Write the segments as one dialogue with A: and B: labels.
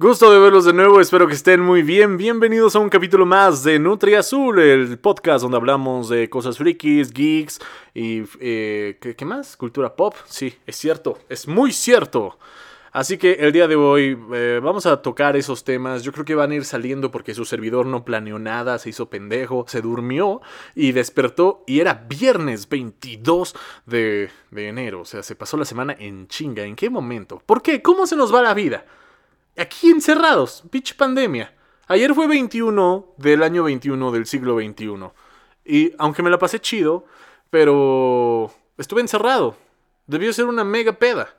A: Gusto de verlos de nuevo, espero que estén muy bien. Bienvenidos a un capítulo más de Nutri Azul, el podcast donde hablamos de cosas frikis, geeks y... Eh, ¿qué, más? Cultura pop. Sí, es cierto, es muy cierto. Así que el día de hoy eh, vamos a tocar esos temas. Yo creo que van a ir saliendo porque su servidor no planeó nada, se hizo pendejo, se durmió y despertó y era viernes 22 de, de enero. O sea, se pasó la semana en chinga. ¿En qué momento? ¿Por qué? ¿Cómo se nos va la vida? Aquí encerrados, pinche pandemia. Ayer fue 21 del año 21 del siglo 21. Y aunque me la pasé chido, pero estuve encerrado. Debió ser una mega peda.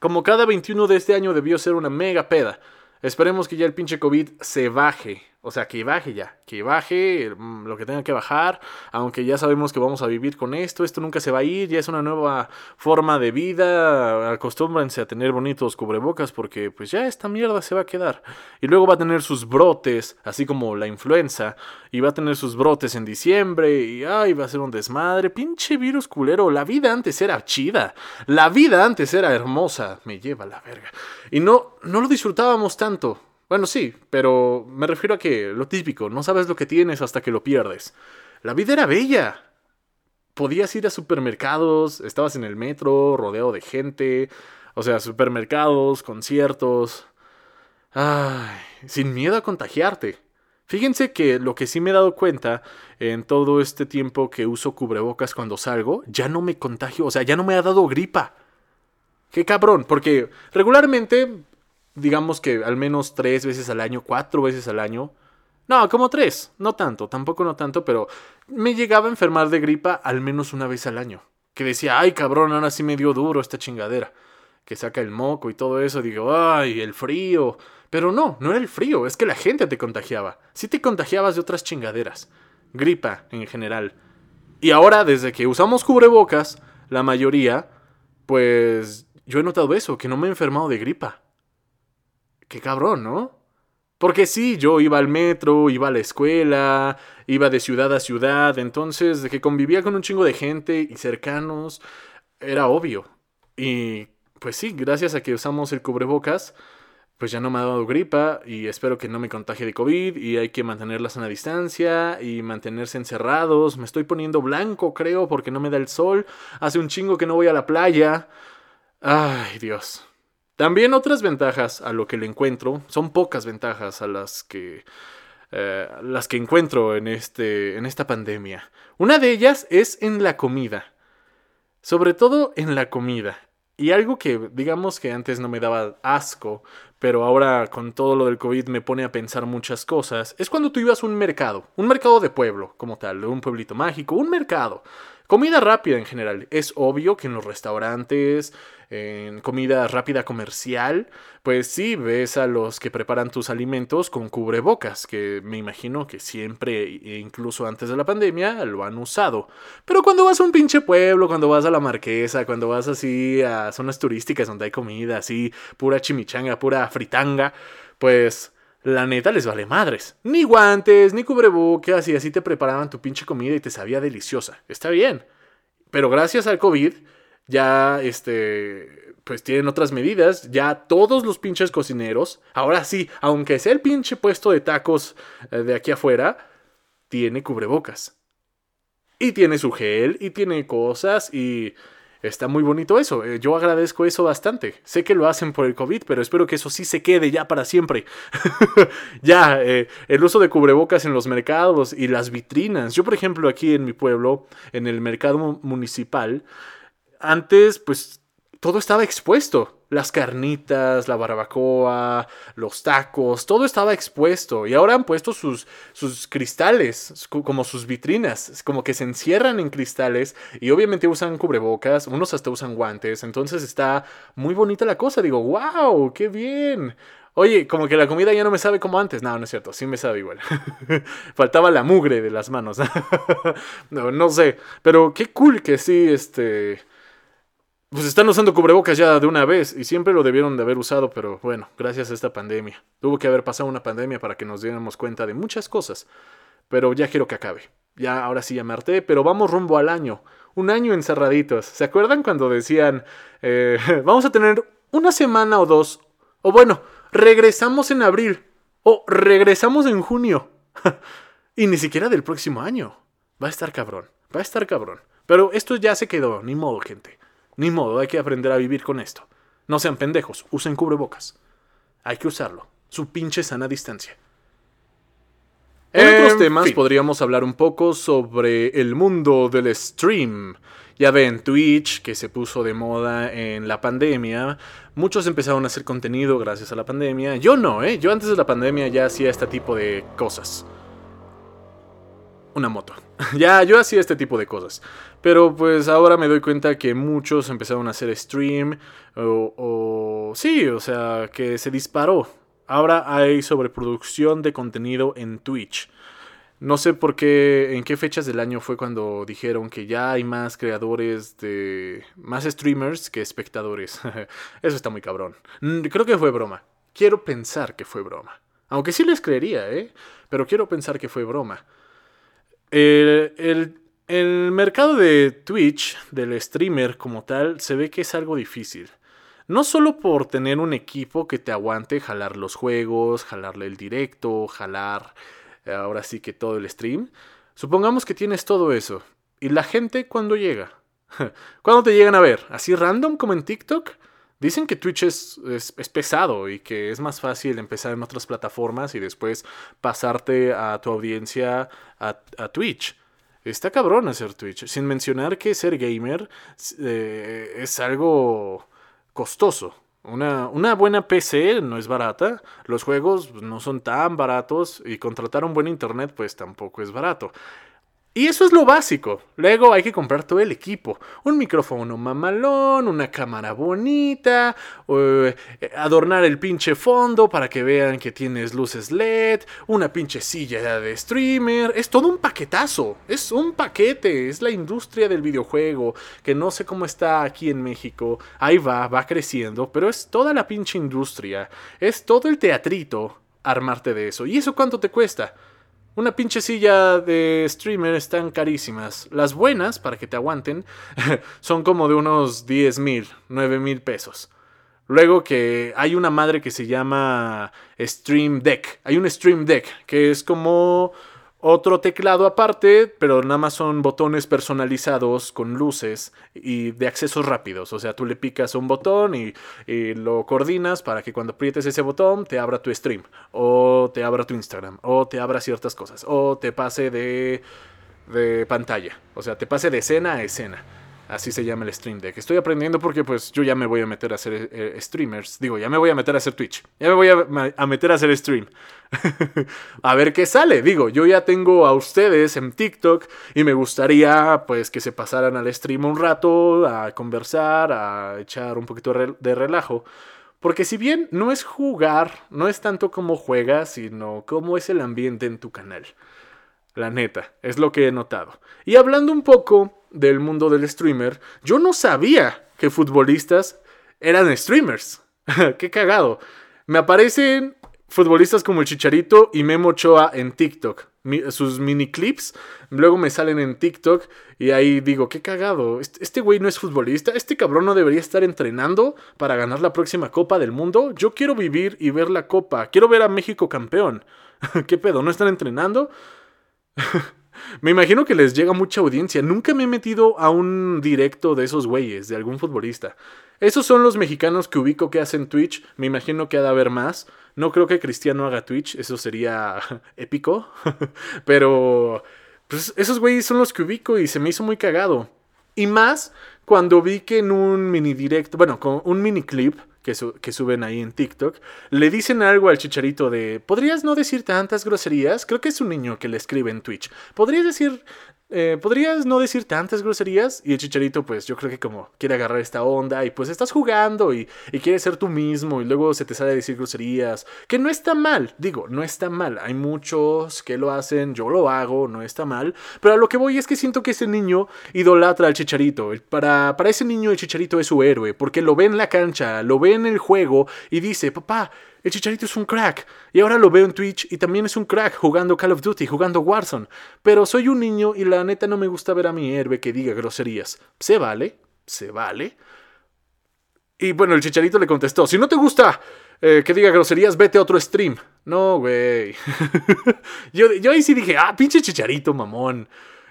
A: Como cada 21 de este año debió ser una mega peda. Esperemos que ya el pinche COVID se baje. O sea, que baje ya, que baje mm, lo que tenga que bajar, aunque ya sabemos que vamos a vivir con esto, esto nunca se va a ir, ya es una nueva forma de vida, acostúmbrense a tener bonitos cubrebocas porque pues ya esta mierda se va a quedar. Y luego va a tener sus brotes, así como la influenza, y va a tener sus brotes en diciembre, y ay, va a ser un desmadre, pinche virus culero, la vida antes era chida, la vida antes era hermosa, me lleva la verga. Y no, no lo disfrutábamos tanto. Bueno, sí, pero me refiero a que lo típico, no sabes lo que tienes hasta que lo pierdes. La vida era bella. Podías ir a supermercados, estabas en el metro, rodeado de gente, o sea, supermercados, conciertos. Ay, sin miedo a contagiarte. Fíjense que lo que sí me he dado cuenta en todo este tiempo que uso cubrebocas cuando salgo, ya no me contagio, o sea, ya no me ha dado gripa. Qué cabrón, porque regularmente digamos que al menos tres veces al año, cuatro veces al año. No, como tres, no tanto, tampoco no tanto, pero me llegaba a enfermar de gripa al menos una vez al año. Que decía, ay cabrón, ahora sí me dio duro esta chingadera. Que saca el moco y todo eso, digo, ay, el frío. Pero no, no era el frío, es que la gente te contagiaba. Sí te contagiabas de otras chingaderas. Gripa en general. Y ahora, desde que usamos cubrebocas, la mayoría, pues yo he notado eso, que no me he enfermado de gripa. Qué cabrón, ¿no? Porque sí, yo iba al metro, iba a la escuela, iba de ciudad a ciudad, entonces de que convivía con un chingo de gente y cercanos, era obvio. Y pues sí, gracias a que usamos el cubrebocas, pues ya no me ha dado gripa y espero que no me contagie de COVID y hay que mantener a distancia y mantenerse encerrados. Me estoy poniendo blanco, creo, porque no me da el sol. Hace un chingo que no voy a la playa. Ay, Dios. También otras ventajas a lo que le encuentro, son pocas ventajas a las que, eh, las que encuentro en, este, en esta pandemia. Una de ellas es en la comida, sobre todo en la comida. Y algo que digamos que antes no me daba asco, pero ahora con todo lo del COVID me pone a pensar muchas cosas, es cuando tú ibas a un mercado, un mercado de pueblo, como tal, un pueblito mágico, un mercado. Comida rápida en general. Es obvio que en los restaurantes, en comida rápida comercial, pues sí ves a los que preparan tus alimentos con cubrebocas, que me imagino que siempre, incluso antes de la pandemia, lo han usado. Pero cuando vas a un pinche pueblo, cuando vas a la marquesa, cuando vas así a zonas turísticas donde hay comida así, pura chimichanga, pura fritanga, pues la neta les vale madres. Ni guantes, ni cubrebocas y así te preparaban tu pinche comida y te sabía deliciosa. Está bien. Pero gracias al COVID ya este pues tienen otras medidas, ya todos los pinches cocineros, ahora sí, aunque sea el pinche puesto de tacos eh, de aquí afuera, tiene cubrebocas. Y tiene su gel y tiene cosas y Está muy bonito eso. Eh, yo agradezco eso bastante. Sé que lo hacen por el COVID, pero espero que eso sí se quede ya para siempre. ya, eh, el uso de cubrebocas en los mercados y las vitrinas. Yo, por ejemplo, aquí en mi pueblo, en el mercado municipal, antes, pues, todo estaba expuesto las carnitas, la barbacoa, los tacos, todo estaba expuesto. Y ahora han puesto sus, sus cristales, como sus vitrinas, como que se encierran en cristales y obviamente usan cubrebocas, unos hasta usan guantes. Entonces está muy bonita la cosa. Digo, wow, qué bien. Oye, como que la comida ya no me sabe como antes. No, no es cierto, sí me sabe igual. Faltaba la mugre de las manos. no, no sé, pero qué cool que sí, este pues están usando cubrebocas ya de una vez y siempre lo debieron de haber usado, pero bueno, gracias a esta pandemia. Tuvo que haber pasado una pandemia para que nos diéramos cuenta de muchas cosas, pero ya quiero que acabe. Ya ahora sí ya pero vamos rumbo al año. Un año encerraditos. ¿Se acuerdan cuando decían, eh, vamos a tener una semana o dos, o bueno, regresamos en abril o regresamos en junio. y ni siquiera del próximo año. Va a estar cabrón, va a estar cabrón. Pero esto ya se quedó, ni modo, gente. Ni modo, hay que aprender a vivir con esto. No sean pendejos, usen cubrebocas. Hay que usarlo. Su pinche sana distancia. En otros temas podríamos hablar un poco sobre el mundo del stream. Ya ven, Twitch, que se puso de moda en la pandemia. Muchos empezaron a hacer contenido gracias a la pandemia. Yo no, ¿eh? Yo antes de la pandemia ya hacía este tipo de cosas. Una moto. ya, yo hacía este tipo de cosas. Pero pues ahora me doy cuenta que muchos empezaron a hacer stream. O, sí, o sea, que se disparó. Ahora hay sobreproducción de contenido en Twitch. No sé por qué, en qué fechas del año fue cuando dijeron que ya hay más creadores de... más streamers que espectadores. Eso está muy cabrón. Creo que fue broma. Quiero pensar que fue broma. Aunque sí les creería, ¿eh? Pero quiero pensar que fue broma. El, el, el mercado de Twitch, del streamer como tal, se ve que es algo difícil. No solo por tener un equipo que te aguante jalar los juegos, jalarle el directo, jalar ahora sí que todo el stream. Supongamos que tienes todo eso. ¿Y la gente cuándo llega? ¿Cuándo te llegan a ver? ¿Así random como en TikTok? Dicen que Twitch es, es, pesado y que es más fácil empezar en otras plataformas y después pasarte a tu audiencia a, Twitch. Está cabrón hacer Twitch. Sin mencionar que ser gamer eh, es algo costoso. Una, una, buena PC no es barata, los juegos no son tan baratos y contratar un buen internet pues tampoco es barato. Y eso es lo básico. Luego hay que comprar todo el equipo. Un micrófono mamalón, una cámara bonita, eh, adornar el pinche fondo para que vean que tienes luces LED, una pinche silla de streamer. Es todo un paquetazo. Es un paquete. Es la industria del videojuego. Que no sé cómo está aquí en México. Ahí va, va creciendo. Pero es toda la pinche industria. Es todo el teatrito armarte de eso. ¿Y eso cuánto te cuesta? Una pinche silla de streamer están carísimas. Las buenas, para que te aguanten, son como de unos 10 mil, 9 mil pesos. Luego que hay una madre que se llama Stream Deck. Hay un Stream Deck que es como otro teclado aparte, pero nada más son botones personalizados con luces y de accesos rápidos. O sea, tú le picas un botón y, lo coordinas para que cuando aprietes ese botón te abra tu stream, o te abra tu Instagram, o te abra ciertas cosas, o te pase de, de pantalla. O sea, te pase de escena a escena. Así se llama el Stream Deck. Estoy aprendiendo porque pues yo ya me voy a meter a hacer eh, eh, streamers. Digo, ya me voy a meter a hacer Twitch. Ya me voy a, meter a hacer stream. a ver qué sale. Digo, yo ya tengo a ustedes en TikTok y me gustaría pues que se pasaran al stream un rato a conversar, a echar un poquito de relajo. Porque si bien no es jugar, no es tanto como juegas, sino cómo es el ambiente en tu canal. La neta, es lo que he notado. Y hablando un poco del mundo del streamer, yo no sabía que futbolistas eran streamers. Qué cagado. Me aparecen futbolistas como el Chicharito y Memo Ochoa en TikTok. sus mini clips luego me salen en TikTok y ahí digo, qué cagado. Este, este güey no es futbolista. Este cabrón no debería estar entrenando para ganar la próxima Copa del Mundo. Yo quiero vivir y ver la Copa. Quiero ver a México campeón. ¿Qué pedo? ¿No están entrenando? me imagino que les llega mucha audiencia. Nunca me he metido a un directo de esos güeyes, de algún futbolista. Esos son los mexicanos que ubico que hacen Twitch. Me imagino que ha de haber más. No creo que Cristiano haga Twitch, eso sería épico. Pero pues, esos güeyes son los que ubico y se me hizo muy cagado. Y más cuando vi que en un mini directo, bueno, con un mini clip, que, suben ahí en TikTok, le dicen algo al chicharito de, ¿podrías no decir tantas groserías? Creo que es un niño que le escribe en Twitch. ¿Podrías decir eh, ¿podrías no decir tantas groserías? Y el chicharito, pues yo creo que como quiere agarrar esta onda y pues estás jugando y, y quiere ser tú mismo y luego se te sale a decir groserías, que no está mal, digo, no está mal, hay muchos que lo hacen, yo lo hago, no está mal, pero a lo que voy es que siento que ese niño idolatra al chicharito, para, para ese niño el chicharito es su héroe, porque lo ve en la cancha, lo ve en el juego y dice, papá, el Chicharito es un crack. Y ahora lo veo en Twitch y también es un crack jugando Call of Duty, jugando Warzone. Pero soy un niño y la neta no me gusta ver a mi héroe que diga groserías. Se vale, se vale. Y bueno, el Chicharito le contestó, si no te gusta eh, que diga groserías, vete a otro stream. No, güey. yo, yo ahí sí dije, ah, pinche chicharito, mamón.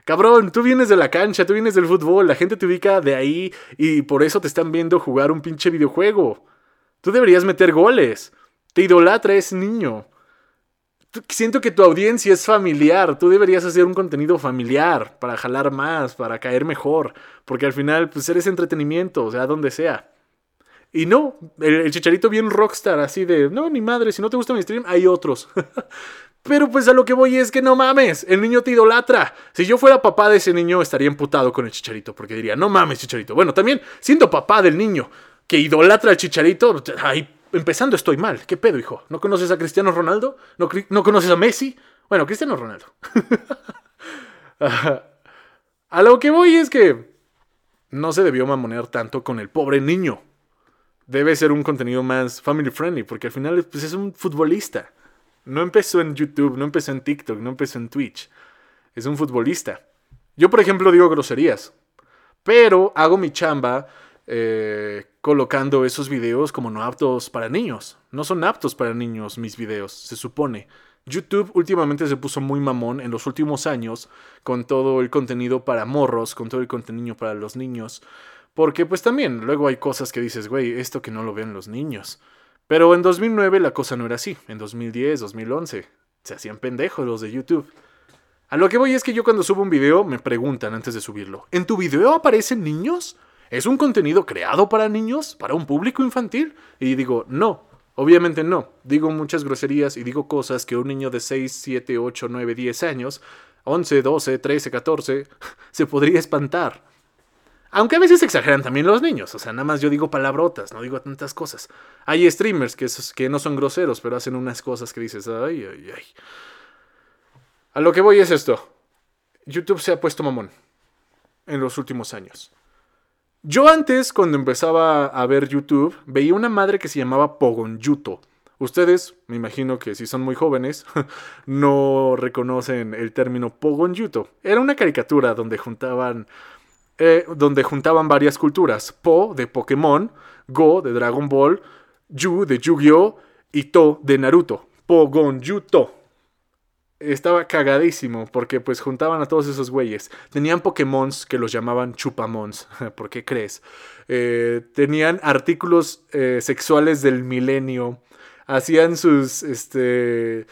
A: Cabrón, tú vienes de la cancha, tú vienes del fútbol, la gente te ubica de ahí y por eso te están viendo jugar un pinche videojuego. Tú deberías meter goles. Te idolatra ese niño. Siento que tu audiencia es familiar. Tú deberías hacer un contenido familiar para jalar más, para caer mejor. Porque al final, pues eres entretenimiento, o sea, donde sea. Y no, el, chicharito bien rockstar, así de, no, ni madre, si no te gusta mi stream, hay otros. Pero pues a lo que voy es que no mames, el niño te idolatra. Si yo fuera papá de ese niño, estaría emputado con el chicharito, porque diría, no mames, chicharito. Bueno, también, siendo papá del niño que idolatra al chicharito, ahí empezando estoy mal. ¿Qué pedo, hijo? ¿No conoces a Cristiano Ronaldo? ¿No, ¿no conoces a Messi? Bueno, Cristiano Ronaldo. a lo que voy es que no se debió mamonear tanto con el pobre niño debe ser un contenido más family friendly, porque al final pues, es un futbolista. No empezó en YouTube, no empezó en TikTok, no empezó en Twitch. Es un futbolista. Yo, por ejemplo, digo groserías, pero hago mi chamba eh, colocando esos videos como no aptos para niños. No son aptos para niños mis videos, se supone. YouTube últimamente se puso muy mamón en los últimos años con todo el contenido para morros, con todo el contenido para los niños. Porque pues también luego hay cosas que dices, güey, esto que no lo ven los niños. Pero en 2009 la cosa no era así. En 2010, 2011, se hacían pendejos los de YouTube. A lo que voy es que yo cuando subo un video me preguntan antes de subirlo, ¿en tu video aparecen niños? ¿Es un contenido creado para niños? ¿Para un público infantil? Y digo, no, obviamente no. Digo muchas groserías y digo cosas que un niño de 6, 7, 8, 9, 10 años, 11, 12, 13, 14, se podría espantar. Aunque a veces exageran también los niños, o sea, nada más yo digo palabrotas, no digo tantas cosas. Hay streamers que, que no son groseros, pero hacen unas cosas que dices, ay, ay, ay. A lo que voy es esto. YouTube se ha puesto mamón en los últimos años. Yo antes, cuando empezaba a ver YouTube, veía una madre que se llamaba Pogonyuto. Ustedes, me imagino que si son muy jóvenes, no reconocen el término Pogonyuto. Era una caricatura donde juntaban eh, donde juntaban varias culturas. Po de Pokémon, Go de Dragon Ball, Yu de Yu-Gi-Oh! y To de Naruto. Pogon To. Estaba cagadísimo porque pues juntaban a todos esos güeyes. Tenían Pokémons que los llamaban Chupamons. ¿Por qué crees? Eh, tenían artículos eh, sexuales del milenio. Hacían sus este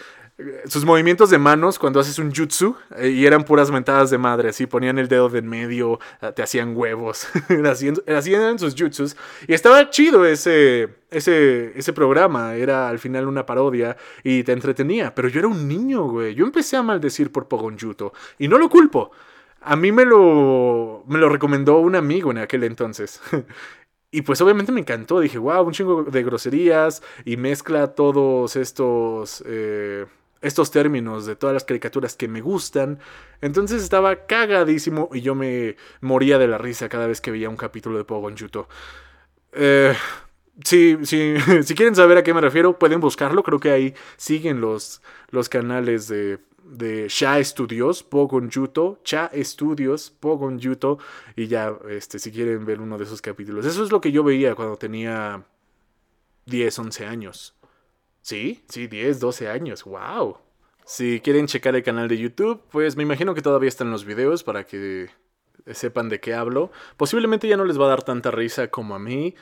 A: sus movimientos de manos cuando haces un jutsu eh, y eran puras mentadas de madre, así ponían el dedo de en medio, eh, te hacían huevos, hacían, sus jutsus y estaba chido ese, ese, ese programa, era al final una parodia y te entretenía, pero yo era un niño, güey, yo empecé a maldecir por Pogonjuto y no lo culpo. A mí me lo, me lo recomendó un amigo en aquel entonces. Y pues obviamente me encantó, dije, wow, un chingo de groserías y mezcla todos estos eh, estos términos de todas las caricaturas que me gustan. Entonces estaba cagadísimo y yo me moría de la risa cada vez que veía un capítulo de Pogon Yuto. Eh, si quieren saber a qué me refiero, pueden buscarlo. Creo que ahí siguen los, los canales de, de Sha Studios, Pogon Yuto, Cha Studios, Pogon Yuto. Y ya, este, si quieren ver uno de esos capítulos. Eso es lo que yo veía cuando tenía 10, 11 años. Sí, sí, 10, 12 años, wow. Si quieren checar el canal de YouTube, pues me imagino que todavía están los videos para que sepan de qué hablo. Posiblemente ya no les va a dar tanta risa como a mí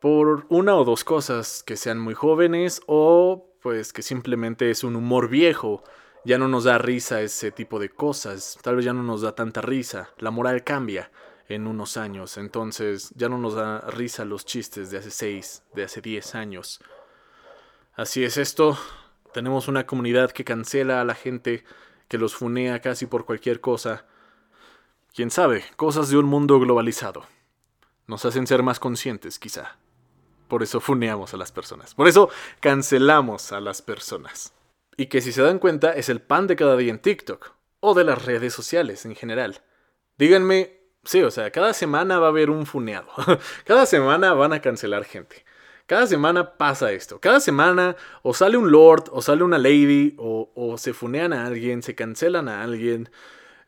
A: por una o dos cosas, que sean muy jóvenes o pues que simplemente es un humor viejo. Ya no nos da risa ese tipo de cosas, tal vez ya no nos da tanta risa, la moral cambia en unos años, entonces ya no nos da risa los chistes de hace 6, de hace 10 años. Así es esto. Tenemos una comunidad que cancela a la gente, que los funea casi por cualquier cosa. Quién sabe, cosas de un mundo globalizado. Nos hacen ser más conscientes, quizá. Por eso funeamos a las personas. Por eso cancelamos a las personas. Y que si se dan cuenta es el pan de cada día en TikTok. O de las redes sociales en general. Díganme, sí, o sea, cada semana va a haber un funeado. cada semana van a cancelar gente. Cada semana pasa esto. Cada semana o sale un lord, o sale una lady, o, se funean a alguien, se cancelan a alguien.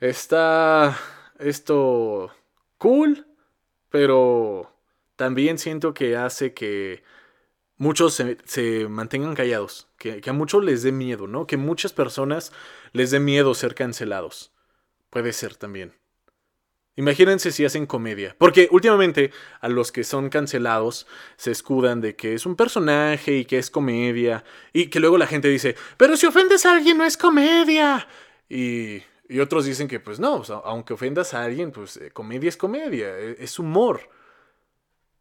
A: Está esto cool, pero también siento que hace que muchos se, mantengan callados, que, que, a muchos les dé miedo, ¿no? Que muchas personas les dé miedo ser cancelados. Puede ser también. Imagínense si hacen comedia. Porque últimamente a los que son cancelados se escudan de que es un personaje y que es comedia. Y que luego la gente dice, pero si ofendes a alguien no es comedia. Y, otros dicen que pues no, aunque ofendas a alguien, pues eh, comedia es comedia, e, es humor.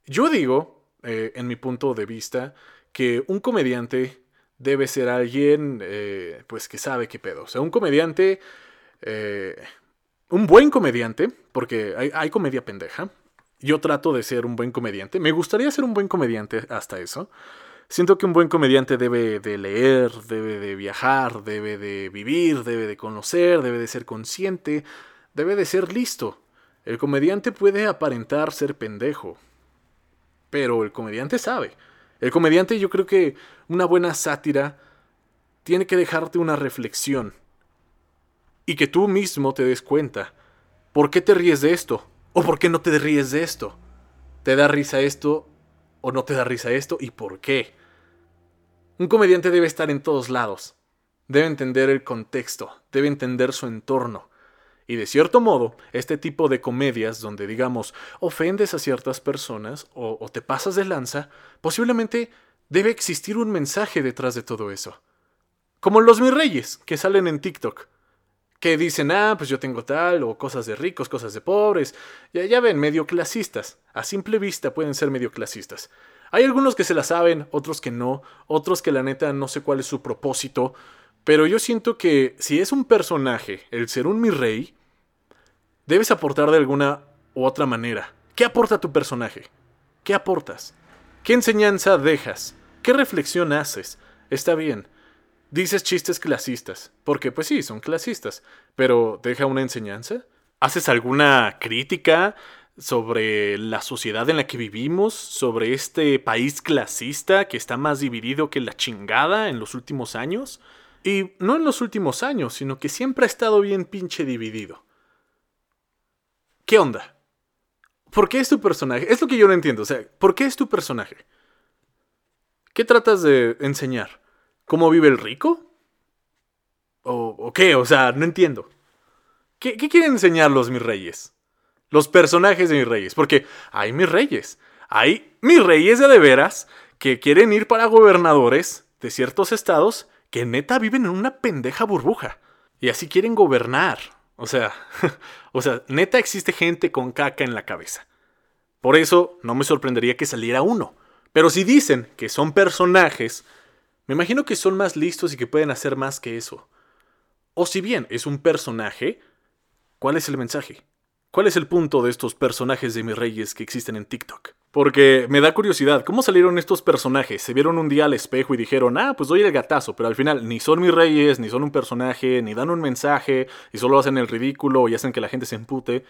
A: Yo digo, eh, en mi punto de vista, que un comediante debe ser alguien eh, pues que sabe qué pedo. O sea, un comediante un buen comediante, porque hay, comedia pendeja. Yo trato de ser un buen comediante. Me gustaría ser un buen comediante hasta eso. Siento que un buen comediante debe de leer, debe de viajar, debe de vivir, debe de conocer, debe de ser consciente, debe de ser listo. El comediante puede aparentar ser pendejo, pero el comediante sabe. El comediante yo creo que una buena sátira tiene que dejarte una reflexión y que tú mismo te des cuenta. ¿Por qué te ríes de esto? ¿O por qué no te ríes de esto? ¿Te da risa esto o no te da risa esto? ¿Y por qué? Un comediante debe estar en todos lados. Debe entender el contexto, debe entender su entorno. Y de cierto modo, este tipo de comedias donde, digamos, ofendes a ciertas personas o, te pasas de lanza, posiblemente debe existir un mensaje detrás de todo eso. Como los mis reyes que salen en TikTok que dicen, ah, pues yo tengo tal, o cosas de ricos, cosas de pobres. Ya, ya ven, medio clasistas. A simple vista pueden ser medio clasistas. Hay algunos que se la saben, otros que no, otros que la neta no sé cuál es su propósito, pero yo siento que si es un personaje, el ser un mi rey, debes aportar de alguna u otra manera. ¿Qué aporta tu personaje? ¿Qué aportas? ¿Qué enseñanza dejas? ¿Qué reflexión haces? Está bien. Dices chistes clasistas, porque pues sí, son clasistas, pero ¿deja una enseñanza? ¿Haces alguna crítica sobre la sociedad en la que vivimos, sobre este país clasista que está más dividido que la chingada en los últimos años? Y no en los últimos años, sino que siempre ha estado bien pinche dividido. ¿Qué onda? ¿Por qué es tu personaje? Es lo que yo no entiendo. O sea, ¿por qué es tu personaje? ¿Qué tratas de enseñar? ¿Cómo vive el rico? ¿O, qué? O sea, no entiendo. ¿Qué, quieren enseñar los mis reyes? Los personajes de mis reyes. Porque hay mis reyes. Hay mis reyes de de veras que quieren ir para gobernadores de ciertos estados que neta viven en una pendeja burbuja. Y así quieren gobernar. O sea, o sea, neta existe gente con caca en la cabeza. Por eso no me sorprendería que saliera uno. Pero si dicen que son personajes me imagino que son más listos y que pueden hacer más que eso. O si bien es un personaje, ¿cuál es el mensaje? ¿Cuál es el punto de estos personajes de mis reyes que existen en TikTok? Porque me da curiosidad, ¿cómo salieron estos personajes? Se vieron un día al espejo y dijeron, ah, pues doy el gatazo, pero al final ni son mis reyes, ni son un personaje, ni dan un mensaje, y solo hacen el ridículo y hacen que la gente se empute.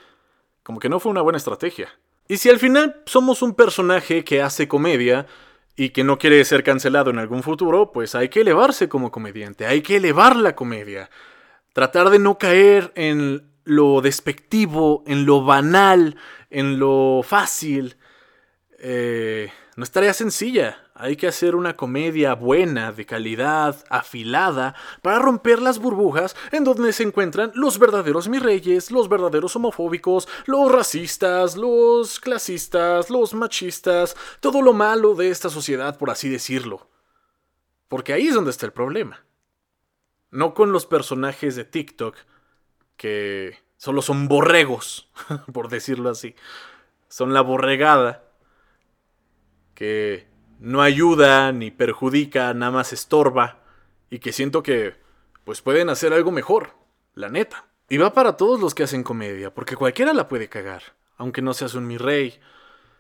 A: Como que no fue una buena estrategia. Y si al final somos un personaje que hace comedia, y que no quiere ser cancelado en algún futuro, pues hay que elevarse como comediante, hay que elevar la comedia. Tratar de no caer en lo despectivo, en lo banal, en lo fácil. Eh, no es tarea sencilla. Hay que hacer una comedia buena, de calidad, afilada, para romper las burbujas en donde se encuentran los verdaderos mis reyes, los verdaderos homofóbicos, los racistas, los clasistas, los machistas, todo lo malo de esta sociedad, por así decirlo. Porque ahí es donde está el problema. No con los personajes de TikTok, que solo son borregos, por decirlo así. Son la borregada que no ayuda ni perjudica, nada más estorba y que siento que pues pueden hacer algo mejor, la neta. Y va para todos los que hacen comedia, porque cualquiera la puede cagar, aunque no seas un mi rey.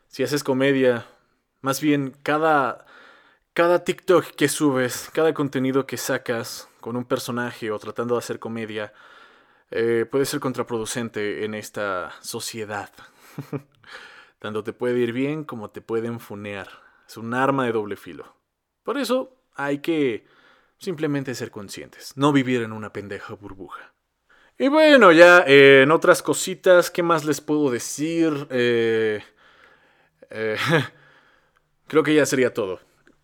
A: Si haces comedia, más bien cada cada TikTok que subes, cada contenido que sacas con un personaje o tratando de hacer comedia, eh, puede ser contraproducente en esta sociedad. Tanto te puede ir bien como te pueden funear. Es un arma de doble filo. Por eso hay que simplemente ser conscientes, no vivir en una pendeja burbuja. Y bueno, ya eh, en otras cositas, ¿qué más les puedo decir? Eh, eh, creo que ya sería todo.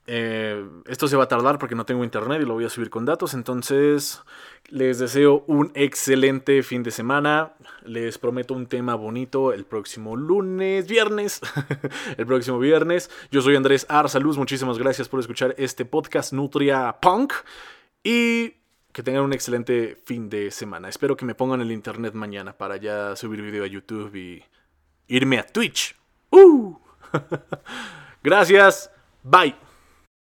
A: Eh, esto se va a tardar porque no tengo internet y lo voy a subir con datos. Entonces, les deseo un excelente fin de semana. Les prometo un tema bonito el próximo lunes, viernes. el próximo viernes. Yo soy Andrés Arsaluz. Muchísimas gracias por escuchar este podcast Nutria Punk. Y que tengan un excelente fin de semana. Espero que me pongan el internet mañana para ya subir video a YouTube y irme a Twitch. ¡Uh! Gracias. Bye.